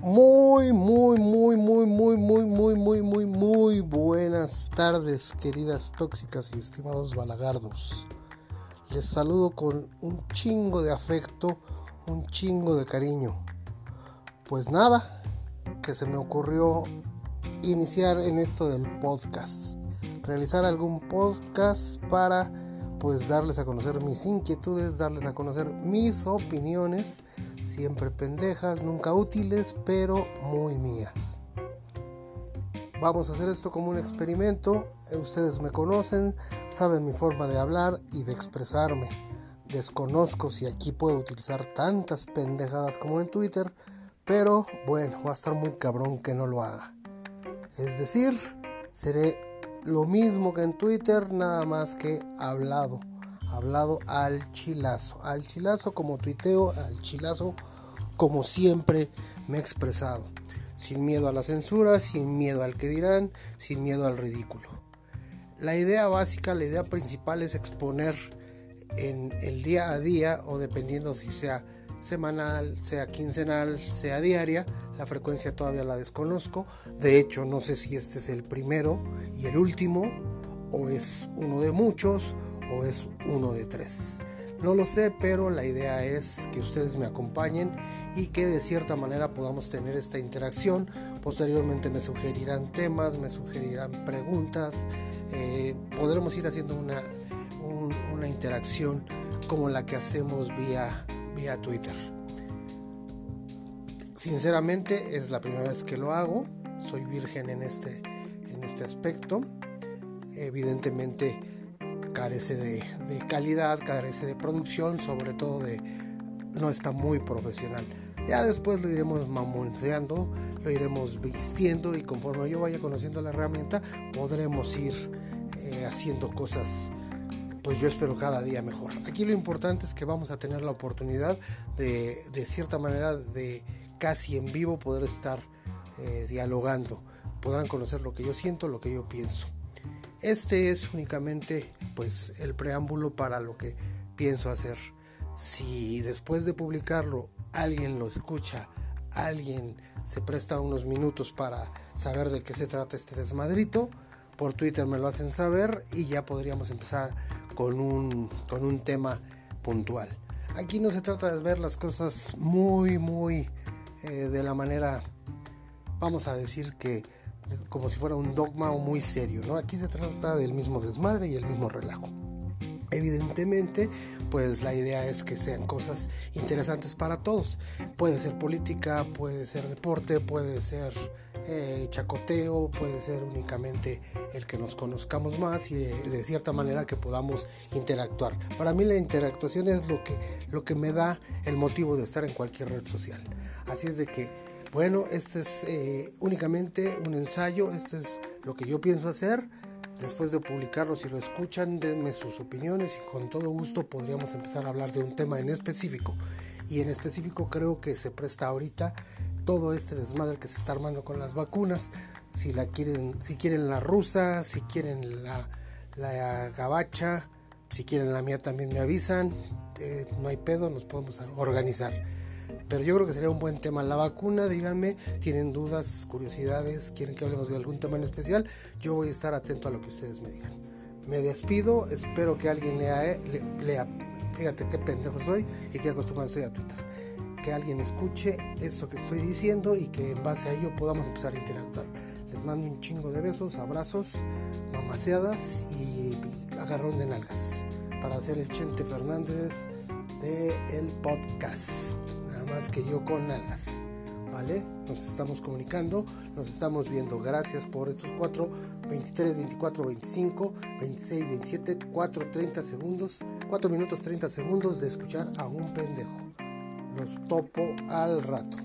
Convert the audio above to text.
Muy, muy, muy, muy, muy, muy, muy, muy, muy, muy buenas tardes, queridas tóxicas y estimados balagardos. Les saludo con un chingo de afecto, un chingo de cariño. Pues nada, que se me ocurrió iniciar en esto del podcast. Realizar algún podcast para pues darles a conocer mis inquietudes, darles a conocer mis opiniones, siempre pendejas, nunca útiles, pero muy mías. Vamos a hacer esto como un experimento, eh, ustedes me conocen, saben mi forma de hablar y de expresarme. Desconozco si aquí puedo utilizar tantas pendejadas como en Twitter, pero bueno, va a estar muy cabrón que no lo haga. Es decir, seré lo mismo que en Twitter, nada más que hablado. Hablado al chilazo. Al chilazo como tuiteo, al chilazo como siempre me he expresado. Sin miedo a la censura, sin miedo al que dirán, sin miedo al ridículo. La idea básica, la idea principal es exponer en el día a día o dependiendo si sea semanal, sea quincenal, sea diaria. La frecuencia todavía la desconozco. De hecho, no sé si este es el primero y el último, o es uno de muchos, o es uno de tres. No lo sé, pero la idea es que ustedes me acompañen y que de cierta manera podamos tener esta interacción. Posteriormente me sugerirán temas, me sugerirán preguntas. Eh, podremos ir haciendo una, una interacción como la que hacemos vía vía Twitter. Sinceramente es la primera vez que lo hago, soy virgen en este, en este aspecto. Evidentemente carece de, calidad, carece de producción, sobre todo de no está muy profesional. Ya después lo iremos mamonceando, lo iremos vistiendo y conforme yo vaya conociendo la herramienta podremos ir eh, haciendo cosas pues yo espero cada día mejor. Aquí lo importante es que vamos a tener la oportunidad de, de cierta manera, de casi en vivo poder estar eh, dialogando. Podrán conocer lo que yo siento, lo que yo pienso. Este es únicamente pues el preámbulo para lo que pienso hacer. Si después de publicarlo alguien lo escucha, alguien se presta unos minutos para saber de qué se trata este desmadrito, por Twitter me lo hacen saber y ya podríamos empezar con un, con un tema puntual. Aquí no se trata de ver las cosas muy, muy eh, de la manera, vamos a decir que como si fuera un dogma muy serio, ¿no? Aquí se trata del mismo desmadre y el mismo relajo. Evidentemente, pues la idea es que sean cosas interesantes para todos. Puede ser política, puede ser deporte, puede ser eh, chacoteo, puede ser únicamente el que nos conozcamos más y eh, de, cierta manera que podamos interactuar. Para mí la interactuación es lo que, lo que me da el motivo de estar en cualquier red social. Así es de que, bueno, este es eh, únicamente un ensayo, esto es lo que yo pienso hacer Después de publicarlo, si lo escuchan, denme sus opiniones y con todo gusto podríamos empezar a hablar de un tema en específico. Y en específico creo que se presta ahorita todo este desmadre que se está armando con las vacunas. Si la quieren, si quieren la rusa, si quieren la, la gabacha, si quieren la mía también me avisan. Eh, no hay pedo, nos podemos organizar. Pero yo creo que sería un buen tema. La vacuna, díganme, tienen dudas, curiosidades, quieren que hablemos de algún tema en especial. Yo voy a estar atento a lo que ustedes me digan. Me despido, espero que alguien lea, lea fíjate qué pendejo soy y qué acostumbrado estoy a Twitter. Que alguien escuche esto que estoy diciendo y que en base a ello podamos empezar a interactuar. Les mando un chingo de besos, abrazos, mamaseadas y agarrón de nalgas para hacer el Chente Fernández de el más que yo con alas. ¿Vale? Nos estamos comunicando, nos estamos viendo. Gracias por estos 4, 23, 24, 25, 26, 27, 4, 30 segundos, 4 minutos 30 segundos de escuchar a un pendejo. Los topo al rato.